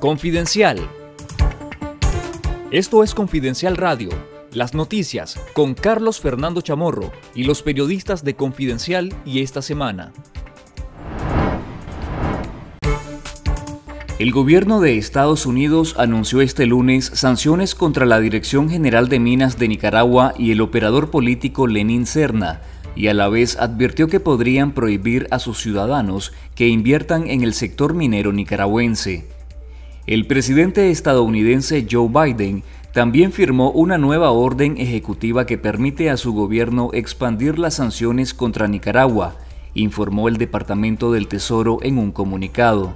Confidencial. Esto es Confidencial Radio, las noticias con Carlos Fernando Chamorro y los periodistas de Confidencial y esta semana. El gobierno de Estados Unidos anunció este lunes sanciones contra la Dirección General de Minas de Nicaragua y el operador político Lenín Serna, y a la vez advirtió que podrían prohibir a sus ciudadanos que inviertan en el sector minero nicaragüense. El presidente estadounidense Joe Biden también firmó una nueva orden ejecutiva que permite a su gobierno expandir las sanciones contra Nicaragua, informó el Departamento del Tesoro en un comunicado.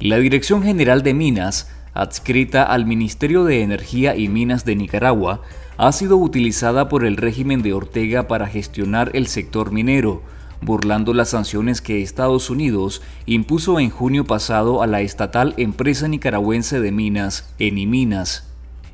La Dirección General de Minas, adscrita al Ministerio de Energía y Minas de Nicaragua, ha sido utilizada por el régimen de Ortega para gestionar el sector minero, burlando las sanciones que Estados Unidos impuso en junio pasado a la estatal empresa nicaragüense de minas, Eniminas.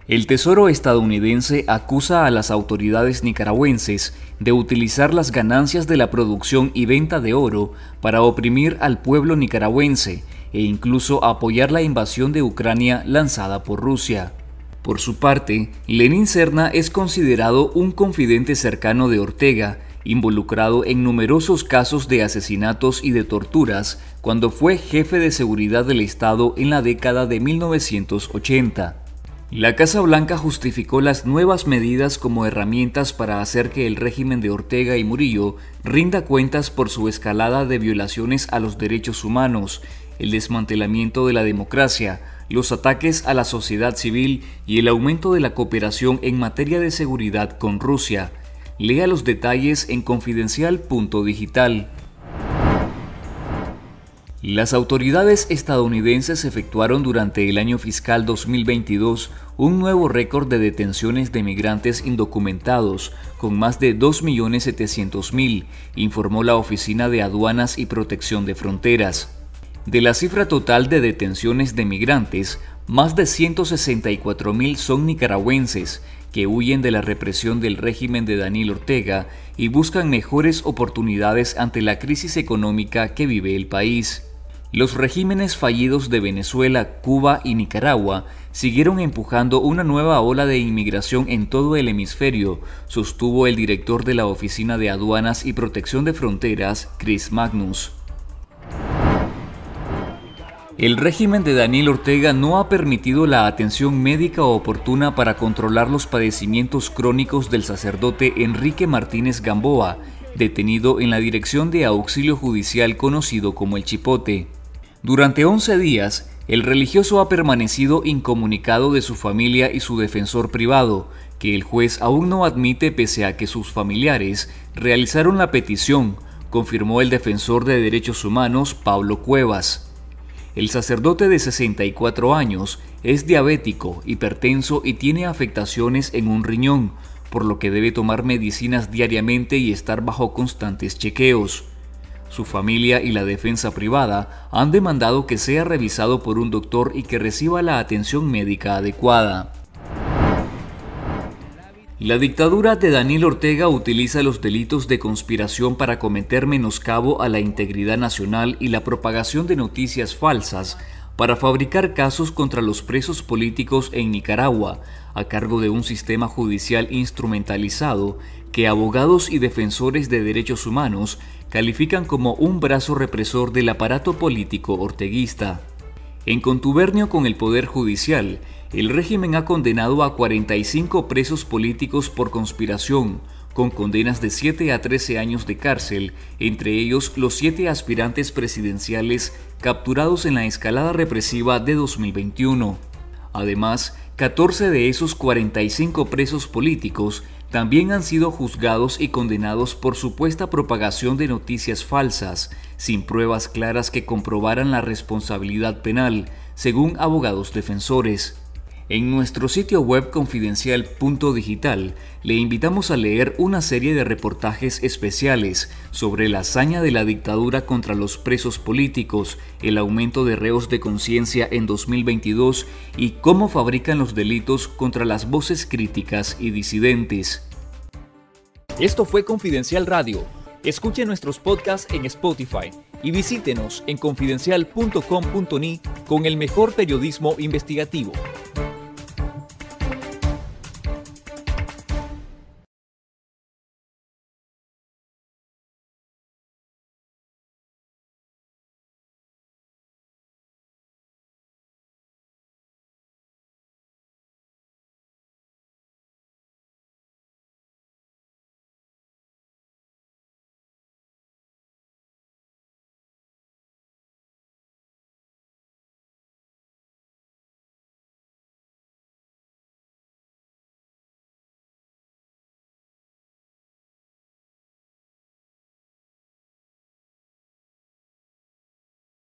El Tesoro estadounidense acusa a las autoridades nicaragüenses de utilizar las ganancias de la producción y venta de oro para oprimir al pueblo nicaragüense e incluso apoyar la invasión de Ucrania lanzada por Rusia. Por su parte, Lenin Serna es considerado un confidente cercano de Ortega involucrado en numerosos casos de asesinatos y de torturas cuando fue jefe de seguridad del Estado en la década de 1980. La Casa Blanca justificó las nuevas medidas como herramientas para hacer que el régimen de Ortega y Murillo rinda cuentas por su escalada de violaciones a los derechos humanos, el desmantelamiento de la democracia, los ataques a la sociedad civil y el aumento de la cooperación en materia de seguridad con Rusia, Lea los detalles en confidencial.digital. Las autoridades estadounidenses efectuaron durante el año fiscal 2022 un nuevo récord de detenciones de migrantes indocumentados, con más de 2.700.000, informó la Oficina de Aduanas y Protección de Fronteras. De la cifra total de detenciones de migrantes, más de 164.000 son nicaragüenses que huyen de la represión del régimen de Daniel Ortega y buscan mejores oportunidades ante la crisis económica que vive el país. Los regímenes fallidos de Venezuela, Cuba y Nicaragua siguieron empujando una nueva ola de inmigración en todo el hemisferio, sostuvo el director de la Oficina de Aduanas y Protección de Fronteras, Chris Magnus. El régimen de Daniel Ortega no ha permitido la atención médica oportuna para controlar los padecimientos crónicos del sacerdote Enrique Martínez Gamboa, detenido en la dirección de auxilio judicial conocido como el Chipote. Durante 11 días, el religioso ha permanecido incomunicado de su familia y su defensor privado, que el juez aún no admite pese a que sus familiares realizaron la petición, confirmó el defensor de derechos humanos Pablo Cuevas. El sacerdote de 64 años es diabético, hipertenso y tiene afectaciones en un riñón, por lo que debe tomar medicinas diariamente y estar bajo constantes chequeos. Su familia y la defensa privada han demandado que sea revisado por un doctor y que reciba la atención médica adecuada. La dictadura de Daniel Ortega utiliza los delitos de conspiración para cometer menoscabo a la integridad nacional y la propagación de noticias falsas para fabricar casos contra los presos políticos en Nicaragua, a cargo de un sistema judicial instrumentalizado que abogados y defensores de derechos humanos califican como un brazo represor del aparato político orteguista. En contubernio con el Poder Judicial, el régimen ha condenado a 45 presos políticos por conspiración, con condenas de 7 a 13 años de cárcel, entre ellos los siete aspirantes presidenciales capturados en la escalada represiva de 2021. Además, 14 de esos 45 presos políticos también han sido juzgados y condenados por supuesta propagación de noticias falsas, sin pruebas claras que comprobaran la responsabilidad penal, según abogados defensores. En nuestro sitio web confidencial.digital le invitamos a leer una serie de reportajes especiales sobre la hazaña de la dictadura contra los presos políticos, el aumento de reos de conciencia en 2022 y cómo fabrican los delitos contra las voces críticas y disidentes. Esto fue Confidencial Radio. Escuche nuestros podcasts en Spotify y visítenos en confidencial.com.ni con el mejor periodismo investigativo.